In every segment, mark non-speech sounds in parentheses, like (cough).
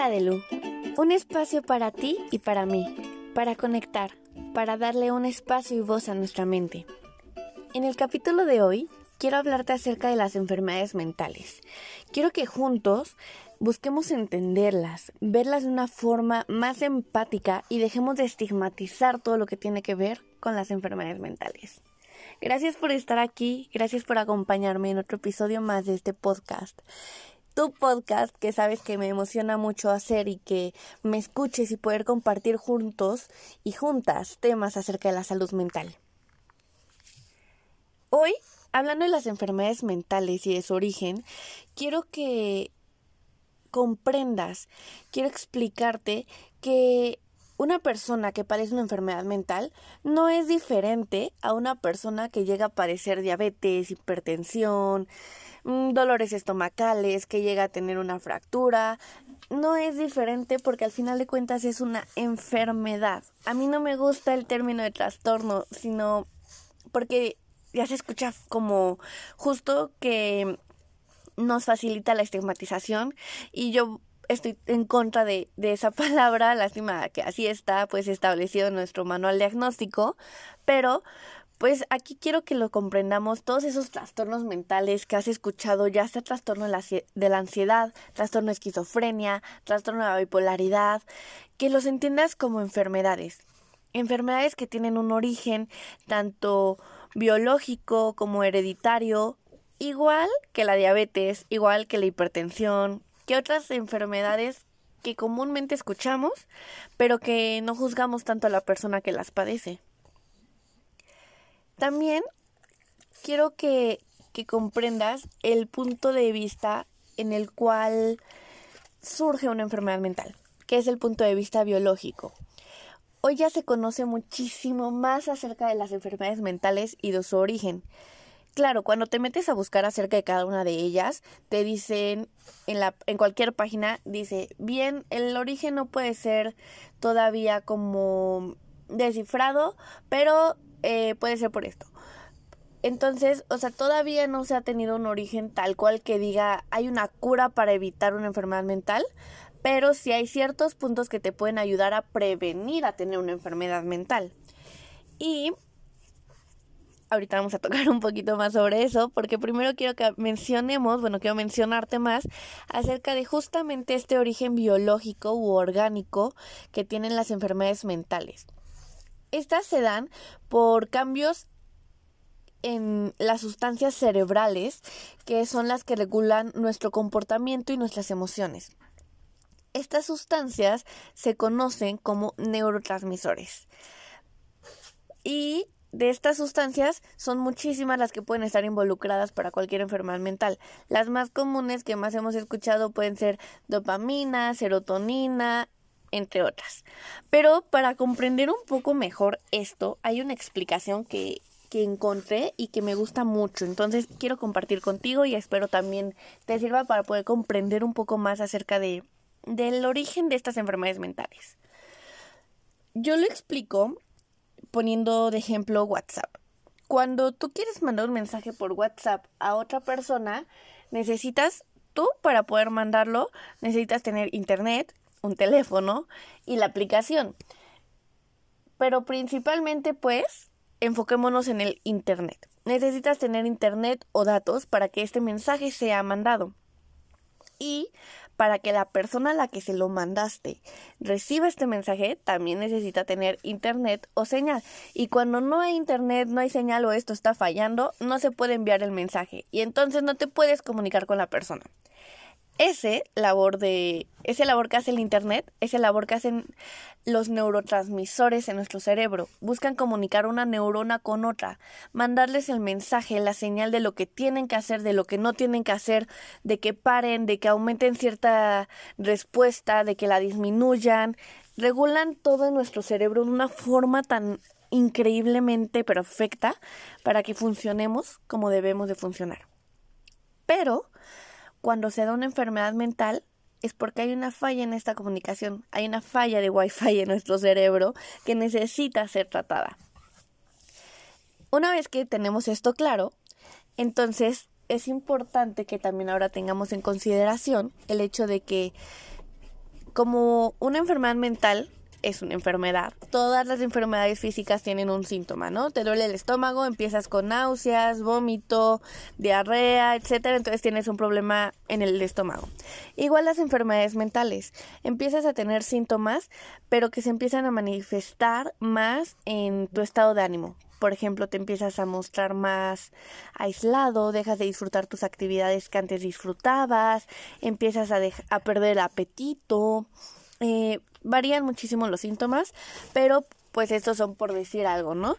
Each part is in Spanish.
Sadelu, un espacio para ti y para mí, para conectar, para darle un espacio y voz a nuestra mente. En el capítulo de hoy quiero hablarte acerca de las enfermedades mentales. Quiero que juntos busquemos entenderlas, verlas de una forma más empática y dejemos de estigmatizar todo lo que tiene que ver con las enfermedades mentales. Gracias por estar aquí, gracias por acompañarme en otro episodio más de este podcast tu podcast que sabes que me emociona mucho hacer y que me escuches y poder compartir juntos y juntas temas acerca de la salud mental. Hoy, hablando de las enfermedades mentales y de su origen, quiero que comprendas, quiero explicarte que una persona que padece una enfermedad mental no es diferente a una persona que llega a padecer diabetes, hipertensión, dolores estomacales, que llega a tener una fractura. No es diferente porque al final de cuentas es una enfermedad. A mí no me gusta el término de trastorno, sino porque ya se escucha como justo que nos facilita la estigmatización y yo estoy en contra de, de, esa (laughs) palabra, lástima que así está pues establecido en nuestro manual diagnóstico, pero pues aquí quiero que lo comprendamos, todos esos trastornos mentales que has escuchado, ya sea trastorno de la ansiedad, trastorno de esquizofrenia, trastorno de la bipolaridad, que los entiendas como enfermedades. Enfermedades que tienen un origen tanto biológico como hereditario, igual que la diabetes, igual que la hipertensión, que otras enfermedades que comúnmente escuchamos, pero que no juzgamos tanto a la persona que las padece. También quiero que, comprendas el punto de vista en el cual surge una enfermedad mental, que es el punto de vista biológico. Hoy ya se conoce muchísimo más acerca de las enfermedades mentales y de su origen. Claro, cuando te metes a buscar acerca de cada una de ellas, te dicen en, en cualquier página, dice, bien, el origen no puede ser todavía como descifrado, pero eh, puede ser por esto. Entonces, o sea, todavía no se ha tenido un origen tal cual que diga hay una cura para evitar una enfermedad mental, pero sí hay ciertos puntos que te pueden ayudar a prevenir a tener una enfermedad mental. Y ahorita vamos a tocar (laughs) un poquito más sobre eso, porque primero quiero que mencionemos, bueno, quiero mencionarte más acerca de justamente este origen biológico u orgánico que tienen las enfermedades mentales. Estas se dan por cambios en las sustancias cerebrales, que son las que regulan nuestro comportamiento y nuestras emociones. Estas sustancias se conocen como neurotransmisores. Y de estas sustancias son muchísimas las que pueden estar involucradas para cualquier enfermedad mental. Las más comunes que más hemos escuchado pueden ser dopamina, serotonina, entre otras. Pero para comprender un poco mejor esto, hay una explicación que, que encontré y que me gusta mucho. Entonces quiero compartir contigo y espero también te sirva para poder comprender un poco más acerca de del origen de estas enfermedades mentales. Yo lo explico poniendo de ejemplo WhatsApp. Cuando tú quieres mandar un mensaje por WhatsApp a otra persona, necesitas tú para poder mandarlo, necesitas tener internet, un teléfono y la aplicación. Pero principalmente pues enfoquémonos en el Internet. Necesitas tener Internet o datos para que este mensaje sea mandado. Y para que la persona a la que se lo mandaste reciba este mensaje, también necesita tener internet o señal. Y cuando no hay internet, no hay señal o esto está fallando, no se puede enviar el mensaje. Y entonces no te puedes comunicar con la persona ese labor de ese labor que hace el internet, ese labor que hacen los neurotransmisores en nuestro cerebro, buscan comunicar una neurona con otra, mandarles el mensaje, la señal de lo que tienen que hacer, de lo que no tienen que hacer, de que paren, de que aumenten cierta respuesta, de que la disminuyan, regulan todo en nuestro cerebro de una forma tan increíblemente perfecta para que funcionemos como debemos de funcionar. Pero cuando se da una enfermedad mental es porque hay una falla en esta comunicación, hay una falla de Wi-Fi en nuestro cerebro que necesita ser tratada. Una vez que tenemos esto claro, entonces es importante que también ahora tengamos en consideración el hecho de que como una enfermedad mental es una enfermedad. Todas las enfermedades físicas tienen un síntoma, ¿no? Te duele el estómago, empiezas con náuseas, vómito, diarrea, etcétera, entonces tienes un problema en el estómago. Igual las enfermedades mentales, empiezas a tener síntomas, pero que se empiezan a manifestar más en tu estado de ánimo. Por ejemplo, te empiezas a mostrar más aislado, dejas de disfrutar tus actividades que antes disfrutabas, empiezas a, a perder el apetito, eh, varían muchísimo los síntomas, pero pues estos son por decir algo, ¿no?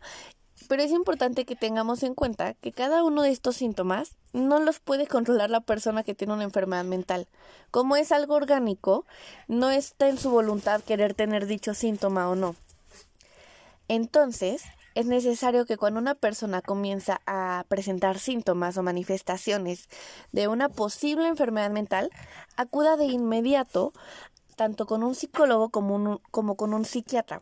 Pero es importante que tengamos en cuenta que cada uno de estos síntomas no los puede controlar la persona que tiene una enfermedad mental. Como es algo orgánico, no está en su voluntad querer tener dicho síntoma o no. Entonces, es necesario que cuando una persona comienza a presentar síntomas o manifestaciones de una posible enfermedad mental, acuda de inmediato tanto con un psicólogo como, como con un psiquiatra.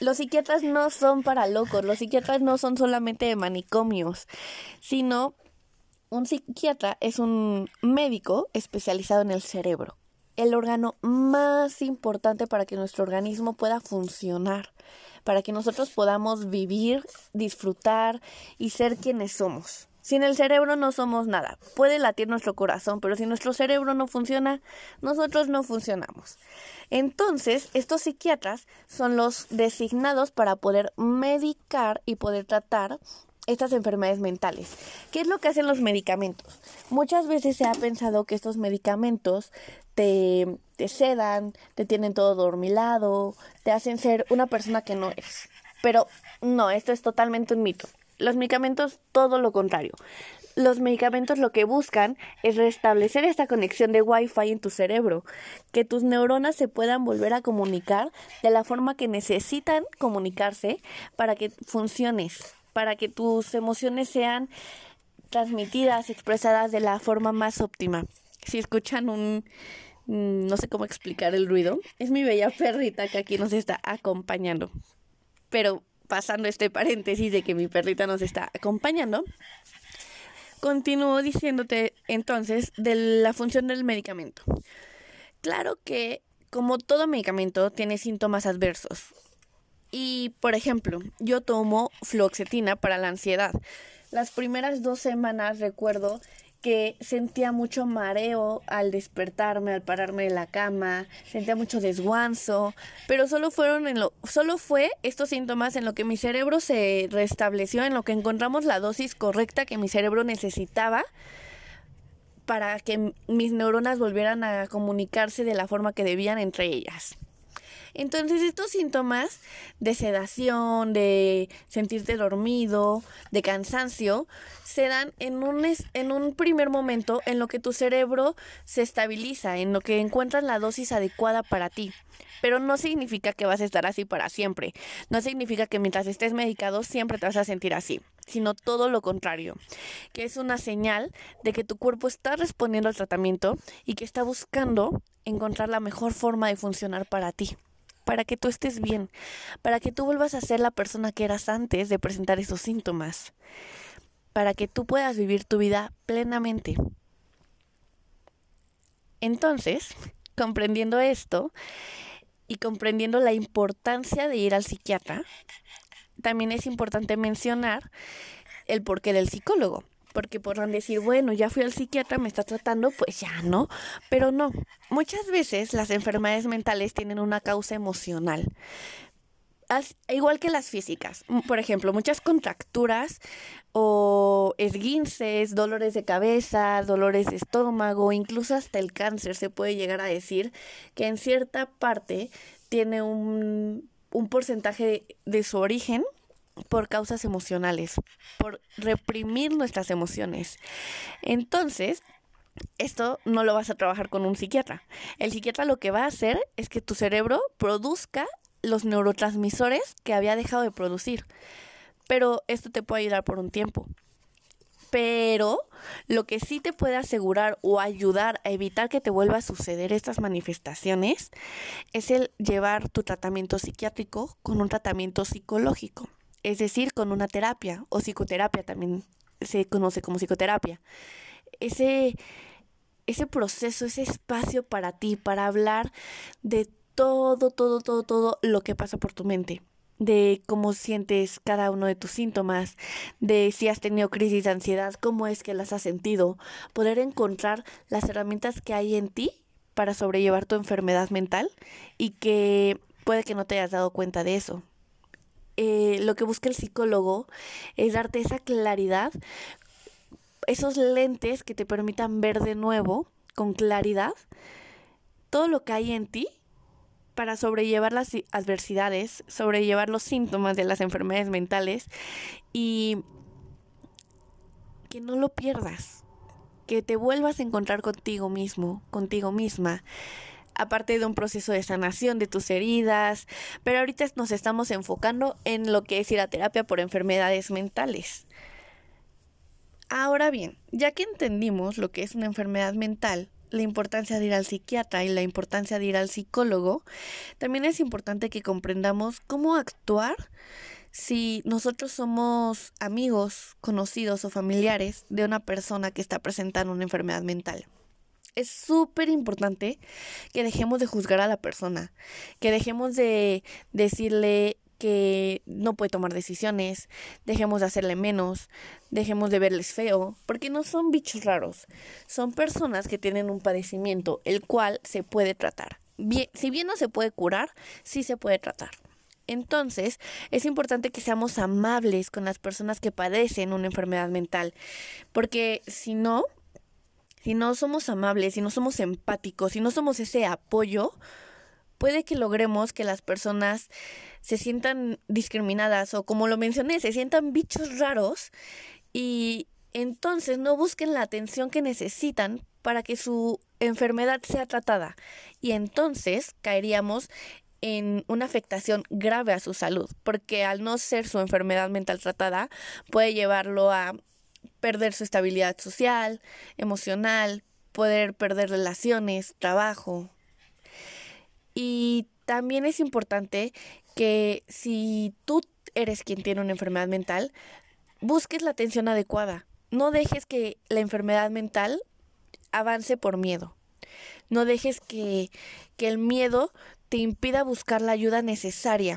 Los psiquiatras no son para locos, los psiquiatras no son solamente de manicomios, sino un psiquiatra es un médico especializado en el cerebro, el órgano más importante para que nuestro organismo pueda funcionar, para que nosotros podamos vivir, disfrutar y ser quienes somos. Sin el cerebro no somos nada. Puede latir nuestro corazón, pero si nuestro cerebro no funciona, nosotros no funcionamos. Entonces, estos psiquiatras son los designados para poder medicar y poder tratar estas enfermedades mentales. ¿Qué es lo que hacen los medicamentos? Muchas veces se ha pensado que estos medicamentos te, te sedan, te tienen todo dormilado, te hacen ser una persona que no eres. Pero no, esto es totalmente un mito. Los medicamentos, todo lo contrario. Los medicamentos lo que buscan es restablecer esta conexión de Wi-Fi en tu cerebro, que tus neuronas se puedan volver a comunicar de la forma que necesitan comunicarse para que funciones, para que tus emociones sean transmitidas, expresadas de la forma más óptima. Si escuchan un no sé cómo explicar el ruido, es mi bella perrita que aquí nos está acompañando. Pero pasando este paréntesis de que mi perrita nos está acompañando, continúo diciéndote entonces de la función del medicamento. Claro que como todo medicamento tiene síntomas adversos. Y por ejemplo, yo tomo fluoxetina para la ansiedad. Las primeras dos semanas recuerdo que sentía mucho mareo al despertarme, al pararme de la cama, sentía mucho desguanzo, pero solo fueron en lo solo fue estos síntomas en lo que mi cerebro se restableció, en lo que encontramos la dosis correcta que mi cerebro necesitaba para que mis neuronas volvieran a comunicarse de la forma que debían entre ellas. Entonces estos síntomas de sedación, de sentirte dormido, de cansancio, se dan en un, en un primer momento en lo que tu cerebro se estabiliza, en lo que encuentras la dosis adecuada para ti. Pero no significa que vas a estar así para siempre. No significa que mientras estés medicado siempre te vas a sentir así, sino todo lo contrario, que es una señal de que tu cuerpo está respondiendo al tratamiento y que está buscando encontrar la mejor forma de funcionar para ti para que tú estés bien, para que tú vuelvas a ser la persona que eras antes de presentar esos síntomas, para que tú puedas vivir tu vida plenamente. Entonces, (laughs) comprendiendo esto y comprendiendo la importancia de ir al psiquiatra, también es importante mencionar el porqué del psicólogo porque podrán decir, bueno, ya fui al psiquiatra, me está tratando, pues ya no, pero no. Muchas veces las enfermedades mentales tienen una causa emocional. igual que las físicas. Por ejemplo, muchas contracturas o esguinces, dolores de cabeza, dolores de estómago, incluso hasta el cáncer se puede llegar a decir que en cierta parte tiene un, un porcentaje de su origen por causas emocionales, por reprimir nuestras emociones. Entonces, esto no lo vas a trabajar con un psiquiatra. El psiquiatra lo que va a hacer es que tu cerebro produzca los neurotransmisores que había dejado de producir. Pero esto te puede ayudar por un tiempo. Pero lo que sí te puede asegurar o ayudar a evitar que te vuelva a suceder estas manifestaciones es el llevar tu tratamiento psiquiátrico con un tratamiento psicológico es decir, con una terapia o psicoterapia también se conoce como psicoterapia. Ese ese proceso, ese espacio para ti, para hablar de todo, todo, todo, todo lo que pasa por tu mente de cómo sientes cada uno de tus síntomas, de si has tenido crisis de ansiedad, cómo es que las has sentido, poder encontrar las herramientas que hay en ti para sobrellevar tu enfermedad mental y que puede que no te hayas dado cuenta de eso. Eh, lo que busca el psicólogo es darte esa claridad, esos lentes que te permitan ver de nuevo, con claridad, todo lo que hay en ti para sobrellevar las adversidades, sobrellevar los síntomas de las enfermedades mentales y que no lo pierdas, que te vuelvas a encontrar contigo mismo, contigo misma, aparte de un proceso de sanación de tus heridas, pero ahorita nos estamos enfocando en lo que es ir a terapia por enfermedades mentales. Ahora bien, ya que entendimos lo que es una enfermedad mental, la importancia de ir al psiquiatra y la importancia de ir al psicólogo, también es importante que comprendamos cómo actuar si nosotros somos amigos, conocidos o familiares de una persona que está presentando una enfermedad mental. Es súper importante que dejemos de juzgar a la persona, que dejemos de decirle que no puede tomar decisiones, dejemos de hacerle menos, dejemos de verles feo, porque no son bichos raros, son personas que tienen un padecimiento, el cual se puede tratar. Si bien no se puede curar, sí se puede tratar. Entonces, es importante que seamos amables con las personas que padecen una enfermedad mental, porque si no, si no somos amables, si no somos empáticos, si no somos ese apoyo, puede que logremos que las personas se sientan discriminadas o como lo mencioné, se sientan bichos raros y entonces no busquen la atención que necesitan para que su enfermedad sea tratada y entonces caeríamos en una afectación grave a su salud, porque al no ser su enfermedad mental tratada puede llevarlo a perder su estabilidad social, emocional, poder perder relaciones, trabajo, y también es importante que si tú eres quien tiene una enfermedad mental, busques la atención adecuada. No dejes que la enfermedad mental avance por miedo. No dejes que, que el miedo te impida buscar la ayuda necesaria.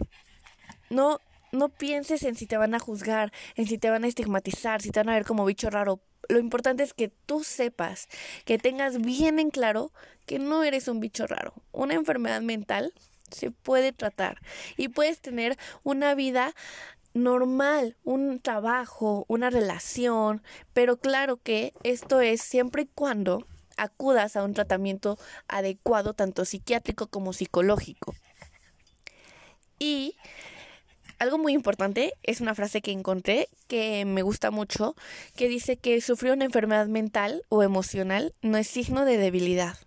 No, no pienses en si te van a juzgar, en si te van a estigmatizar, si te van a ver como bicho raro. Lo importante es que tú sepas, que tengas bien en claro que no eres un bicho raro. Una enfermedad mental se puede tratar y puedes tener una vida normal, un trabajo, una relación, pero claro que esto es siempre y cuando acudas a un tratamiento adecuado, tanto psiquiátrico como psicológico. Y algo muy importante es una frase que encontré que me gusta mucho, que dice que sufrir una enfermedad mental o emocional no es signo de debilidad,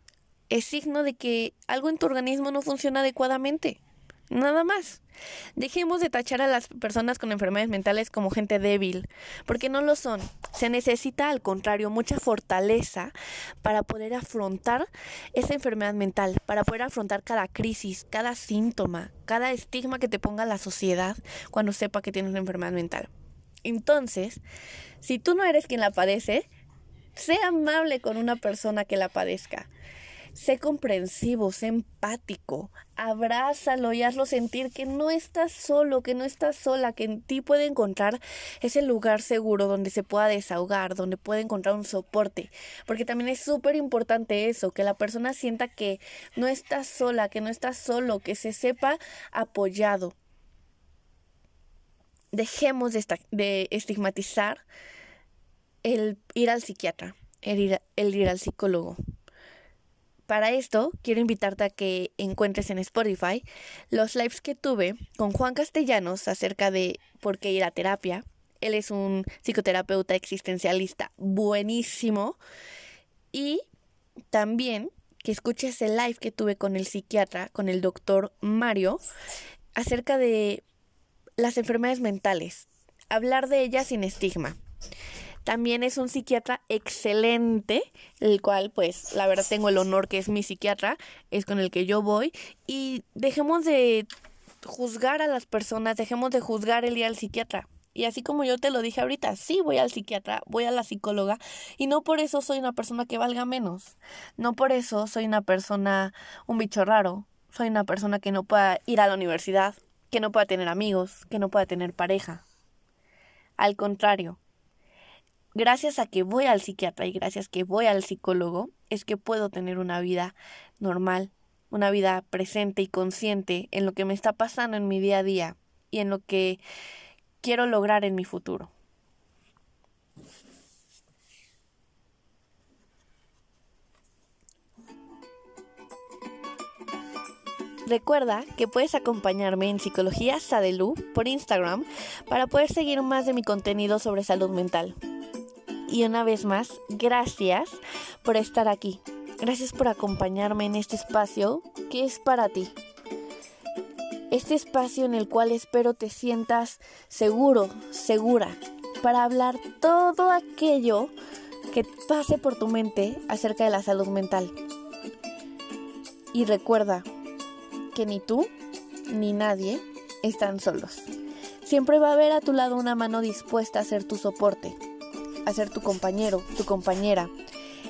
es signo de que algo en tu organismo no funciona adecuadamente. Nada más. Dejemos de tachar a las personas con enfermedades mentales como gente débil, porque no lo son. Se necesita, al contrario, mucha fortaleza para poder afrontar esa enfermedad mental, para poder afrontar cada crisis, cada síntoma, cada estigma que te ponga la sociedad cuando sepa que tienes una enfermedad mental. Entonces, si tú no eres quien la padece, sea amable con una persona que la padezca. Sé comprensivo, sé empático, abrázalo y hazlo sentir que no estás solo, que no estás sola, que en ti puede encontrar ese lugar seguro donde se pueda desahogar, donde puede encontrar un soporte. Porque también es súper importante eso, que la persona sienta que no está sola, que no está solo, que se sepa apoyado. Dejemos de, de estigmatizar el ir al psiquiatra, el ir, el ir al psicólogo. Para esto, quiero invitarte a que encuentres en Spotify los lives que tuve con Juan Castellanos acerca de por qué ir a terapia. Él es un psicoterapeuta existencialista buenísimo. Y también que escuches el live que tuve con el psiquiatra, con el doctor Mario, acerca de las enfermedades mentales. Hablar de ellas sin estigma. También es un psiquiatra excelente, el cual pues la verdad tengo el honor que es mi psiquiatra, es con el que yo voy y dejemos de juzgar a las personas, dejemos de juzgar el día al psiquiatra. Y así como yo te lo dije ahorita, sí voy al psiquiatra, voy a la psicóloga y no por eso soy una persona que valga menos. No por eso soy una persona, un bicho raro. Soy una persona que no pueda ir a la universidad, que no pueda tener amigos, que no pueda tener pareja. Al contrario, gracias a que voy al psiquiatra y gracias a que voy al psicólogo, es que puedo tener una vida normal, una vida presente y consciente en lo que me está pasando en mi día a día y en lo que quiero lograr en mi futuro. Recuerda que puedes acompañarme en Psicología Sadelu por Instagram para poder seguir más de mi contenido sobre salud mental. Y una vez más, gracias por estar aquí. Gracias por acompañarme en este espacio que es para ti. Este espacio en el cual espero te sientas seguro, segura, para hablar todo aquello que pase por tu mente acerca de la salud mental. Y recuerda, que ni tú ni nadie están solos. Siempre va a haber a tu lado una mano dispuesta a ser tu soporte, a ser tu compañero, tu compañera,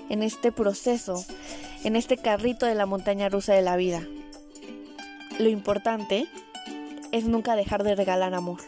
en este proceso, en este carrito de la montaña rusa de la vida. Lo importante es nunca dejar de regalar amor.